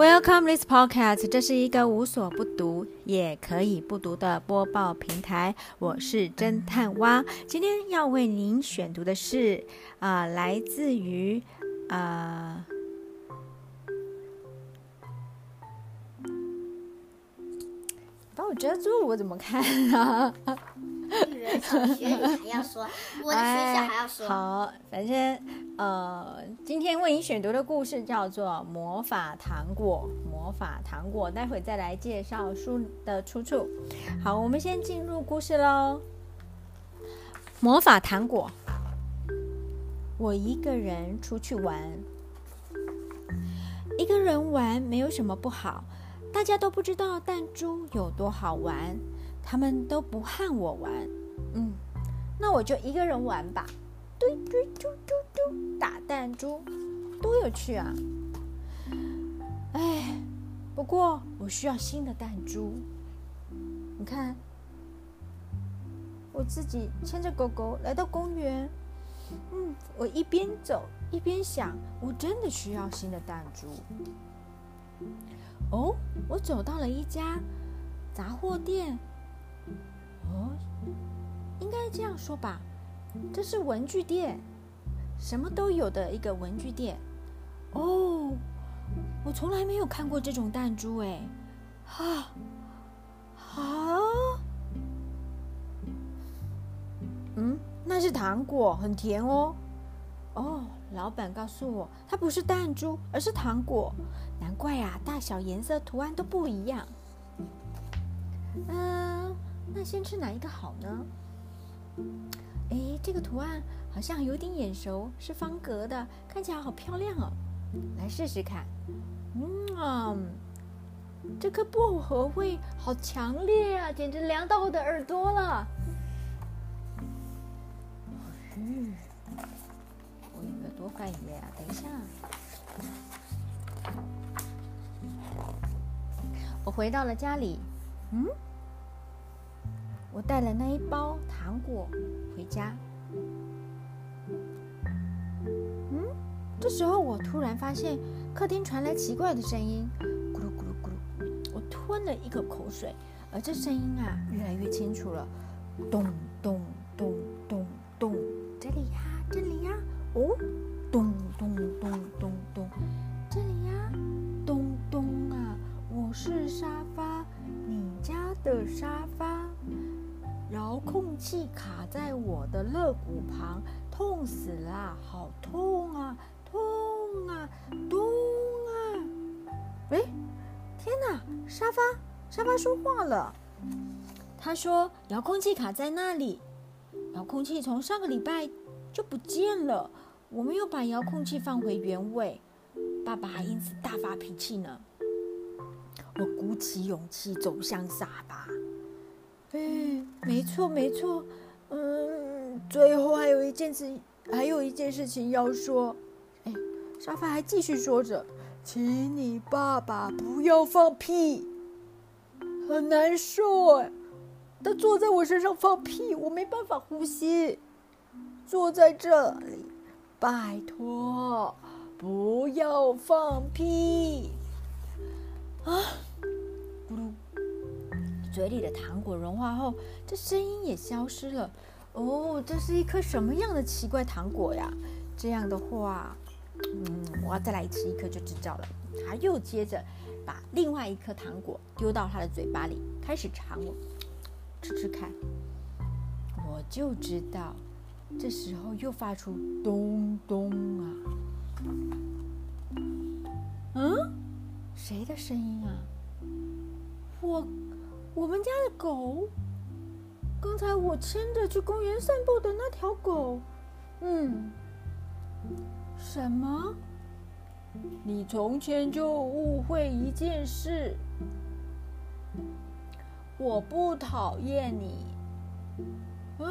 Welcome this podcast，这是一个无所不读也可以不读的播报平台。我是侦探蛙，今天要为您选读的是啊、来自于啊。把我遮住，我怎么看啊？学你还要说，我的学校还要说。哎好，反正呃，今天为你选读的故事叫做《魔法糖果》。魔法糖果，待会再来介绍书的出处。好，我们先进入故事喽。魔法糖果，我一个人出去玩。一个人玩没有什么不好，大家都不知道弹珠有多好玩，他们都不和我玩。嗯，那我就一个人玩吧。嘟嘟嘟嘟嘟，打弹珠，多有趣啊！哎，不过我需要新的弹珠。你看，我自己牵着狗狗来到公园。嗯，我一边走一边想，我真的需要新的弹珠。哦，我走到了一家杂货店。哦，应该这样说吧，这是文具店，什么都有的一个文具店。哦，我从来没有看过这种弹珠哎，哈，好，嗯，那是糖果，很甜哦。哦，老板告诉我，它不是弹珠，而是糖果。难怪啊，大小、颜色、图案都不一样。嗯、那先吃哪一个好呢？哎，这个图案好像有点眼熟，是方格的，看起来好漂亮哦。来试试看。嗯，这颗薄荷味好强烈啊，简直凉到我的耳朵了。嗯，我有没有多换一位啊？等一下。我回到了家里，嗯，我带了那一包糖果回家。嗯，这时候我突然发现客厅传来奇怪的声音，咕噜咕噜咕噜。我吞了一口口水，而这声音啊越来越清楚了，咚咚咚咚咚，这里呀，这里呀，哦，咚咚咚咚咚，这里呀，咚咚啊，我是沙发，你家的沙发。遥控器卡在我的肋骨旁，痛死了！好痛啊，痛啊，痛啊！哎，天哪！沙发，沙发说话了。他说：“遥控器卡在那里，遥控器从上个礼拜就不见了，我没有把遥控器放回原位。爸爸还因此大发脾气呢。”我鼓起勇气走向沙发。哎，没错没错，嗯，最后还有一件事，还有一件事情要说。哎，沙发还继续说着，请你爸爸不要放屁，很难受哎。他坐在我身上放屁，我没办法呼吸。坐在这里，拜托，不要放屁啊！嘴里的糖果融化后，这声音也消失了。哦，这是一颗什么样的奇怪糖果呀？这样的话，嗯，我要再来吃一颗就知道了。他又接着把另外一颗糖果丢到他的嘴巴里，开始尝我，吃吃看。我就知道，这时候又发出咚咚啊！嗯，谁的声音啊？我。我们家的狗，刚才我牵着去公园散步的那条狗，嗯，什么？你从前就误会一件事，我不讨厌你，嗯，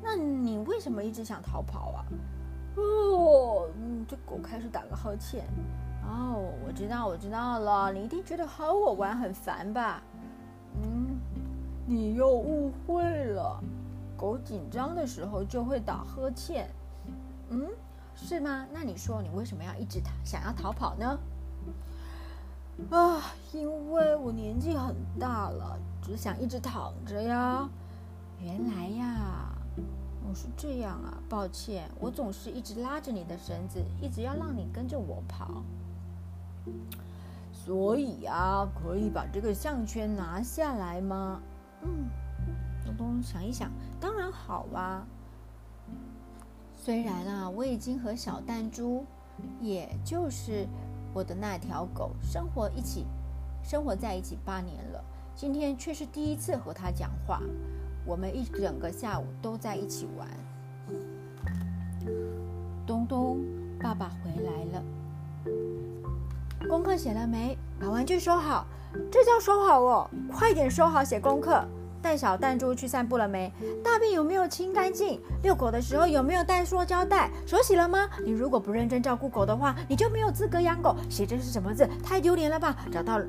那你为什么一直想逃跑啊？哦，嗯，这狗开始打个呵欠。哦，我知道，我知道了，你一定觉得和我玩很烦吧？你又误会了。狗紧张的时候就会打呵欠。嗯，是吗？那你说你为什么要一直逃想要逃跑呢？啊，因为我年纪很大了，只想一直躺着呀。原来呀，哦是这样啊，抱歉，我总是一直拉着你的绳子，一直要让你跟着我跑。所以啊，可以把这个项圈拿下来吗？嗯，东东想一想，当然好啊。虽然啊，我已经和小弹珠，也就是我的那条狗，生活一起，生活在一起八年了，今天却是第一次和它讲话。我们一整个下午都在一起玩。东东，爸爸回来了。功课写了没？把玩具收好。这叫收好哦！快点收好，写功课。带小弹珠去散步了没？大便有没有清干净？遛狗的时候有没有带塑胶袋？手洗了吗？你如果不认真照顾狗的话，你就没有资格养狗。写这是什么字？太丢脸了吧！找到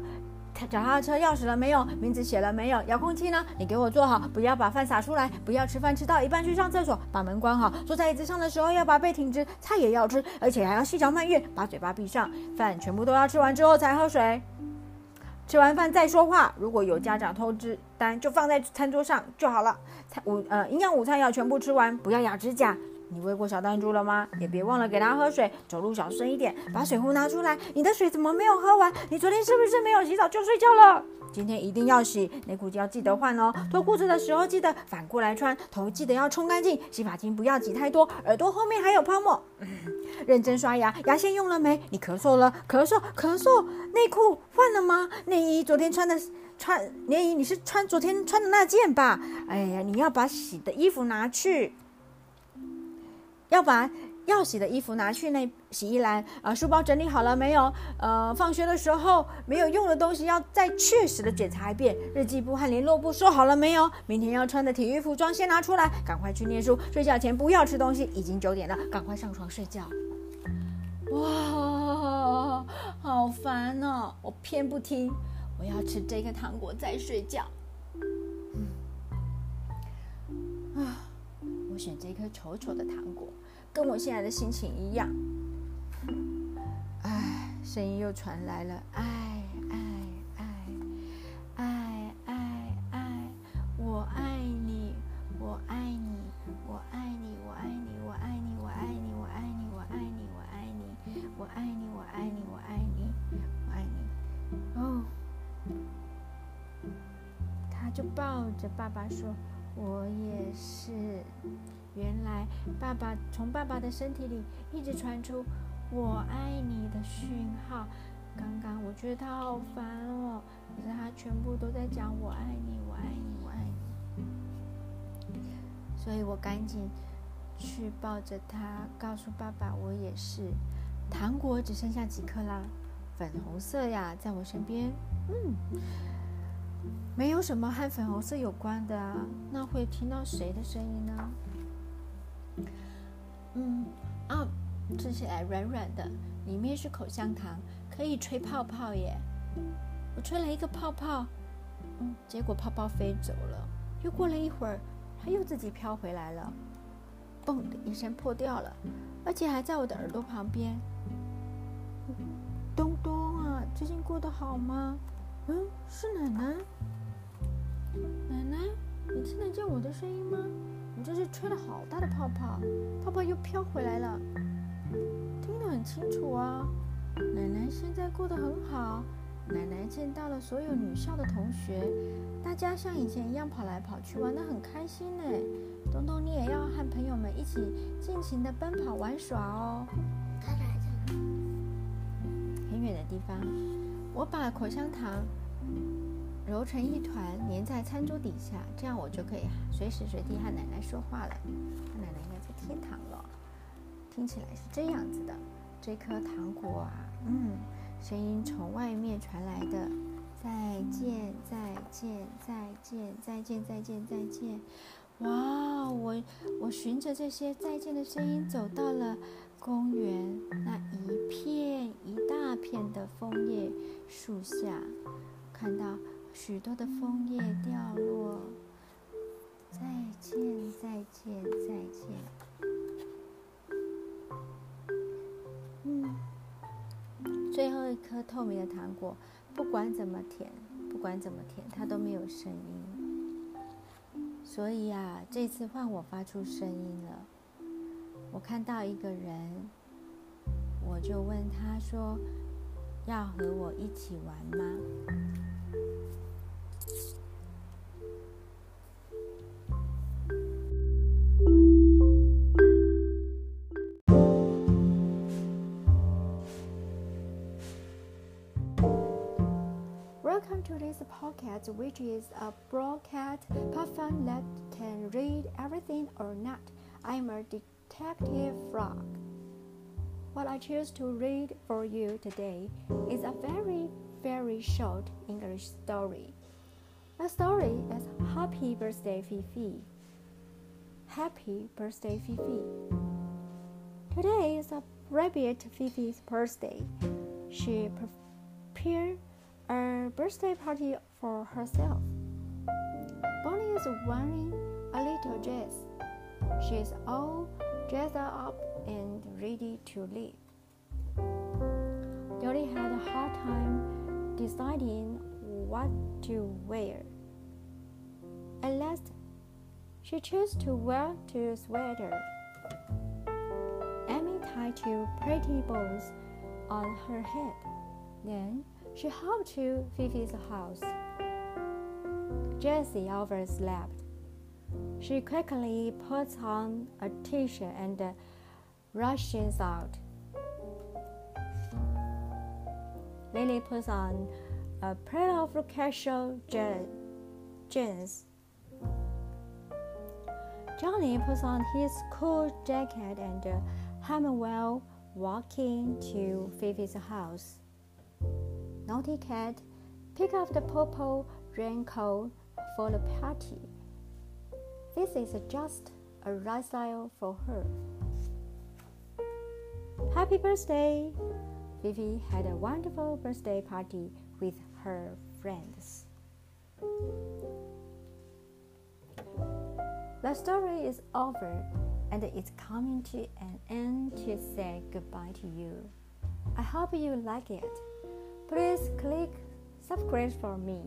脚踏车钥匙了没有？名字写了没有？遥控器呢？你给我坐好，不要把饭洒出来。不要吃饭吃到一半去上厕所，把门关好。坐在椅子上的时候要把背挺直，菜也要吃，而且还要细嚼慢咽，把嘴巴闭上。饭全部都要吃完之后才喝水。吃完饭再说话。如果有家长偷吃单，就放在餐桌上就好了。餐午呃营养午餐要全部吃完，不要咬指甲。你喂过小弹珠了吗？也别忘了给它喝水。走路小声一点，把水壶拿出来。你的水怎么没有喝完？你昨天是不是没有洗澡就睡觉了？今天一定要洗，内裤要记得换哦。脱裤子的时候记得反过来穿，头记得要冲干净，洗发精不要挤太多，耳朵后面还有泡沫。认真刷牙，牙线用了没？你咳嗽了，咳嗽，咳嗽。内裤换了吗？内衣昨天穿的穿内衣，你是穿昨天穿的那件吧？哎呀，你要把洗的衣服拿去。要把要洗的衣服拿去那洗衣篮啊，书包整理好了没有？呃，放学的时候没有用的东西要再确实的检查一遍。日记簿和联络簿收好了没有？明天要穿的体育服装先拿出来，赶快去念书。睡觉前不要吃东西，已经九点了，赶快上床睡觉。哇，好烦哦！我偏不听，我要吃这个糖果再睡觉。啊。选择一颗丑丑的糖果，跟我现在的心情一样。唉，声音又传来了，爱爱爱爱爱爱，我爱你，我爱你，我爱你，我爱你，我爱你，我爱你，我爱你，我爱你，我爱你，我爱你，我爱你，我爱你，我爱你。哦，他就抱着爸爸说。我也是。原来爸爸从爸爸的身体里一直传出“我爱你”的讯号。刚刚我觉得他好烦哦，可是他全部都在讲“我爱你，我爱你，我爱你”。所以我赶紧去抱着他，告诉爸爸我也是。糖果只剩下几颗啦，粉红色呀，在我身边。嗯。没有什么和粉红色有关的啊，那会听到谁的声音呢？嗯啊，吃起来软软的，里面是口香糖，可以吹泡泡耶。我吹了一个泡泡，嗯，结果泡泡飞走了。又过了一会儿，它又自己飘回来了，嘣的一声破掉了，而且还在我的耳朵旁边。东东啊，最近过得好吗？嗯，是奶奶。奶奶，你听得见我的声音吗？你这是吹了好大的泡泡，泡泡又飘回来了，听得很清楚啊。奶奶现在过得很好，奶奶见到了所有女校的同学，大家像以前一样跑来跑去，玩得很开心呢。东东，你也要和朋友们一起尽情的奔跑玩耍哦。他在哪？很远的地方，我把口香糖。揉成一团，粘在餐桌底下，这样我就可以随时随地和奶奶说话了。奶奶应该在天堂了，听起来是这样子的。这颗糖果啊，嗯，声音从外面传来的。再见，再见，再见，再见，再见，再见。哇，我我循着这些再见的声音走到了公园那一片一大片的枫叶树下，看到。许多的枫叶掉落，再见，再见，再见。嗯，最后一颗透明的糖果，不管怎么舔，不管怎么舔，它都没有声音。所以啊，这次换我发出声音了。我看到一个人，我就问他说：“要和我一起玩吗？” Podcast, which is a broadcast platform that can read everything or not. I'm a detective frog. What I choose to read for you today is a very, very short English story. The story is Happy Birthday Fifi. Happy Birthday Fifi. Today is a rabbit Fifi's birthday. She prepared a birthday party for herself. Bonnie is wearing a little dress. She is all dressed up and ready to leave. Dolly had a hard time deciding what to wear. At last, she chose to wear two sweaters. Amy tied two pretty bows on her head. Then she hopped to Fifi's house. Jessie overslept. She quickly puts on a t-shirt and rushes out. Lily puts on a pair of casual jeans. Johnny puts on his cool jacket and Hamwell walking to Fifi's house. Naughty cat, pick up the purple raincoat for the party. This is just a right style for her. Happy birthday! Vivi had a wonderful birthday party with her friends. The story is over and it's coming to an end to say goodbye to you. I hope you like it. Please click subscribe for me.